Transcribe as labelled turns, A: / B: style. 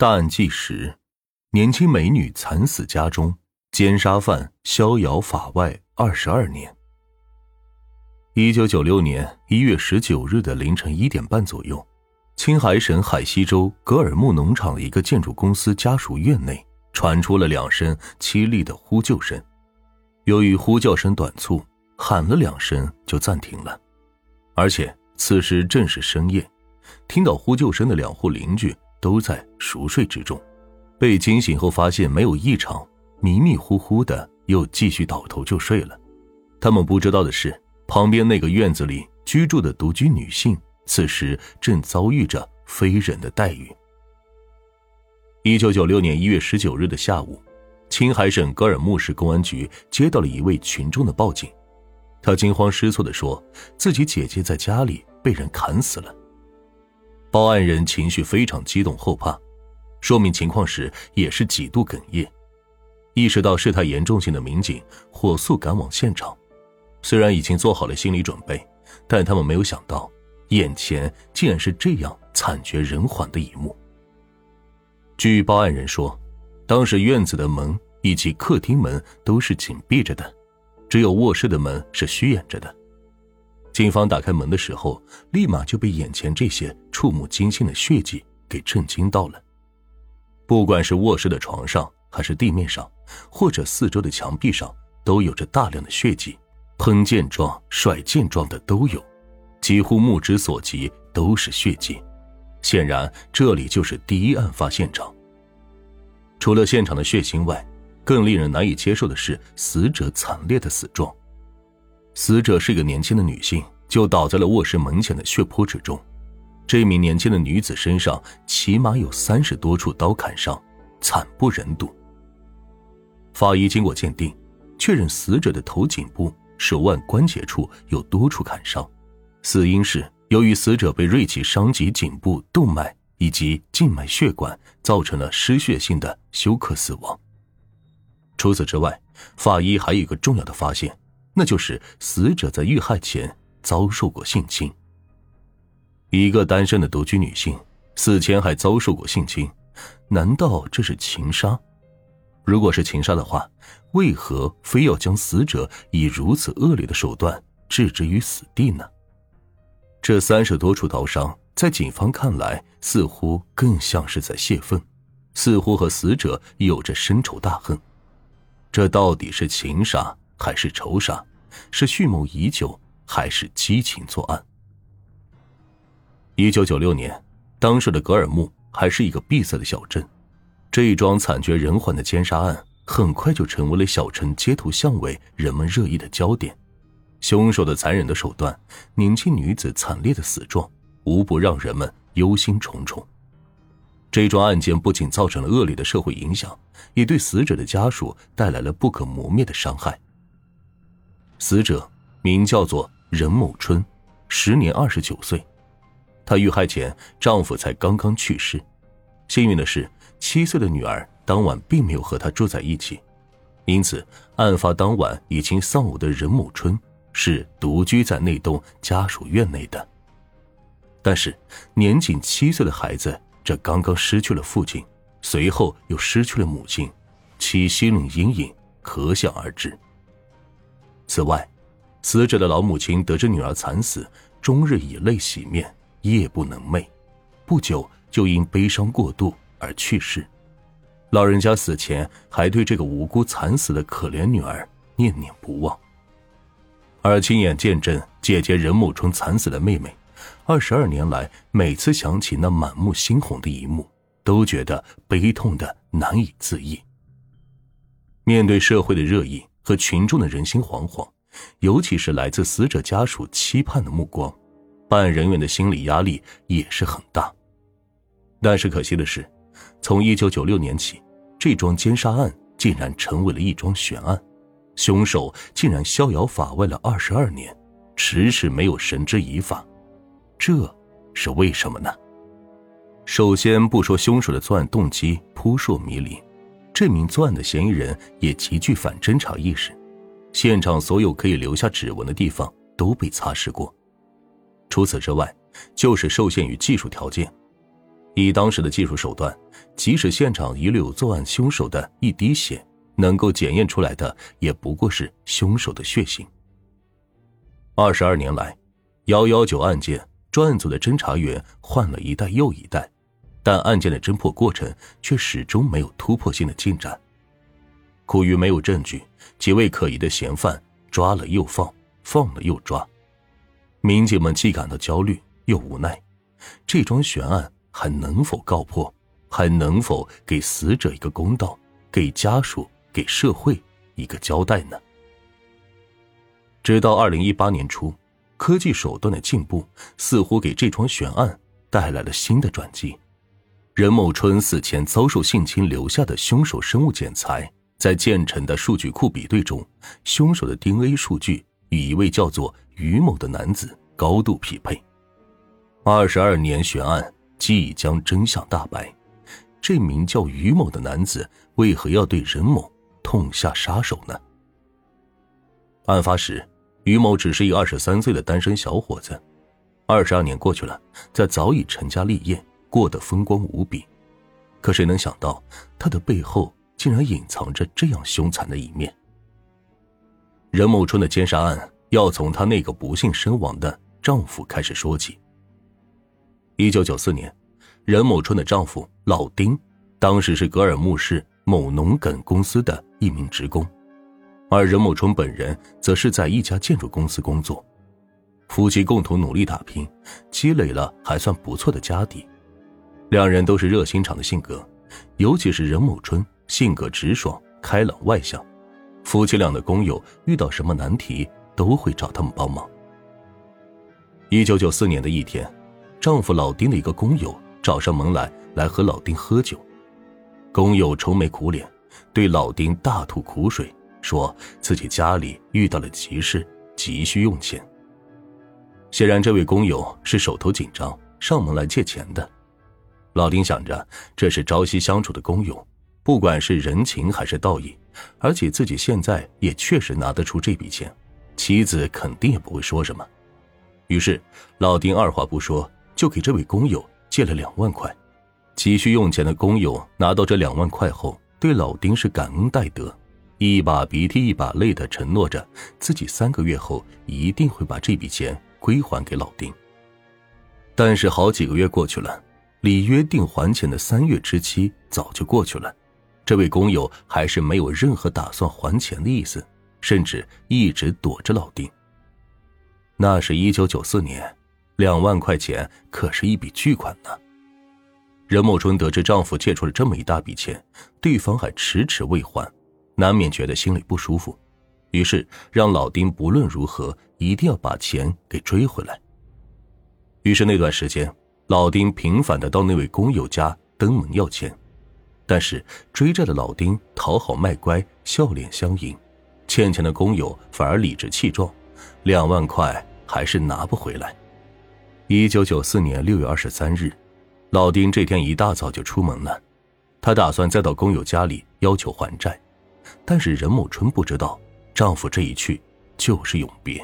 A: 大案纪实：年轻美女惨死家中，奸杀犯逍遥法外二十二年。一九九六年一月十九日的凌晨一点半左右，青海省海西州格尔木农场的一个建筑公司家属院内传出了两声凄厉的呼救声。由于呼叫声短促，喊了两声就暂停了，而且此时正是深夜，听到呼救声的两户邻居。都在熟睡之中，被惊醒后发现没有异常，迷迷糊糊的又继续倒头就睡了。他们不知道的是，旁边那个院子里居住的独居女性，此时正遭遇着非人的待遇。一九九六年一月十九日的下午，青海省格尔木市公安局接到了一位群众的报警，他惊慌失措的说，自己姐姐在家里被人砍死了。报案人情绪非常激动后怕，说明情况时也是几度哽咽。意识到事态严重性的民警火速赶往现场，虽然已经做好了心理准备，但他们没有想到，眼前竟然是这样惨绝人寰的一幕。据报案人说，当时院子的门以及客厅门都是紧闭着的，只有卧室的门是虚掩着的。警方打开门的时候，立马就被眼前这些触目惊心的血迹给震惊到了。不管是卧室的床上，还是地面上，或者四周的墙壁上，都有着大量的血迹，喷溅状、甩溅状的都有，几乎目之所及都是血迹。显然，这里就是第一案发现场。除了现场的血腥外，更令人难以接受的是死者惨烈的死状。死者是一个年轻的女性，就倒在了卧室门前的血泊之中。这名年轻的女子身上起码有三十多处刀砍伤，惨不忍睹。法医经过鉴定，确认死者的头颈部、手腕关节处有多处砍伤，死因是由于死者被锐器伤及颈部动脉以及静脉血管，造成了失血性的休克死亡。除此之外，法医还有一个重要的发现。那就是死者在遇害前遭受过性侵。一个单身的独居女性死前还遭受过性侵，难道这是情杀？如果是情杀的话，为何非要将死者以如此恶劣的手段置之于死地呢？这三十多处刀伤，在警方看来，似乎更像是在泄愤，似乎和死者有着深仇大恨。这到底是情杀？还是仇杀，是蓄谋已久，还是激情作案？一九九六年，当时的格尔木还是一个闭塞的小镇，这一桩惨绝人寰的奸杀案很快就成为了小城街头巷尾人们热议的焦点。凶手的残忍的手段，年轻女子惨烈的死状，无不让人们忧心忡忡。这桩案件不仅造成了恶劣的社会影响，也对死者的家属带来了不可磨灭的伤害。死者名叫做任某春，时年二十九岁。她遇害前，丈夫才刚刚去世。幸运的是，七岁的女儿当晚并没有和她住在一起，因此案发当晚已经丧偶的任某春是独居在那栋家属院内的。但是，年仅七岁的孩子，这刚刚失去了父亲，随后又失去了母亲，其心灵阴影可想而知。此外，死者的老母亲得知女儿惨死，终日以泪洗面，夜不能寐，不久就因悲伤过度而去世。老人家死前还对这个无辜惨死的可怜女儿念念不忘。而亲眼见证姐姐任某春惨死的妹妹，二十二年来每次想起那满目猩红的一幕，都觉得悲痛的难以自抑。面对社会的热议。和群众的人心惶惶，尤其是来自死者家属期盼的目光，办案人员的心理压力也是很大。但是可惜的是，从一九九六年起，这桩奸杀案竟然成为了一桩悬案，凶手竟然逍遥法外了二十二年，迟迟没有绳之以法，这是为什么呢？首先不说凶手的作案动机扑朔迷离。这名作案的嫌疑人也极具反侦查意识，现场所有可以留下指纹的地方都被擦拭过。除此之外，就是受限于技术条件，以当时的技术手段，即使现场遗留作案凶手的一滴血，能够检验出来的也不过是凶手的血型。二十二年来，幺幺九案件专案组的侦查员换了一代又一代，但案件的侦破过程却始终没有突破性的进展。苦于没有证据，几位可疑的嫌犯抓了又放，放了又抓，民警们既感到焦虑又无奈。这桩悬案还能否告破？还能否给死者一个公道？给家属、给社会一个交代呢？直到二零一八年初，科技手段的进步似乎给这桩悬案带来了新的转机。任某春死前遭受性侵留下的凶手生物检材。在建成的数据库比对中，凶手的 DNA 数据与一位叫做于某的男子高度匹配。二十二年悬案即将真相大白，这名叫于某的男子为何要对任某痛下杀手呢？案发时，于某只是一二十三岁的单身小伙子。二十二年过去了，他早已成家立业，过得风光无比。可谁能想到，他的背后……竟然隐藏着这样凶残的一面。任某春的奸杀案要从她那个不幸身亡的丈夫开始说起。一九九四年，任某春的丈夫老丁，当时是格尔木市某农垦公司的一名职工，而任某春本人则是在一家建筑公司工作。夫妻共同努力打拼，积累了还算不错的家底。两人都是热心肠的性格，尤其是任某春。性格直爽、开朗、外向，夫妻俩的工友遇到什么难题都会找他们帮忙。一九九四年的一天，丈夫老丁的一个工友找上门来，来和老丁喝酒。工友愁眉苦脸，对老丁大吐苦水，说自己家里遇到了急事，急需用钱。显然，这位工友是手头紧张，上门来借钱的。老丁想着，这是朝夕相处的工友。不管是人情还是道义，而且自己现在也确实拿得出这笔钱，妻子肯定也不会说什么。于是，老丁二话不说就给这位工友借了两万块。急需用钱的工友拿到这两万块后，对老丁是感恩戴德，一把鼻涕一把泪的承诺着自己三个月后一定会把这笔钱归还给老丁。但是好几个月过去了，里约定还钱的三月之期早就过去了。这位工友还是没有任何打算还钱的意思，甚至一直躲着老丁。那是一九九四年，两万块钱可是一笔巨款呢。任某春得知丈夫借出了这么一大笔钱，对方还迟迟未还，难免觉得心里不舒服，于是让老丁不论如何一定要把钱给追回来。于是那段时间，老丁频繁的到那位工友家登门要钱。但是追债的老丁讨好卖乖，笑脸相迎，欠钱的工友反而理直气壮，两万块还是拿不回来。一九九四年六月二十三日，老丁这天一大早就出门了，他打算再到工友家里要求还债，但是任某春不知道，丈夫这一去就是永别。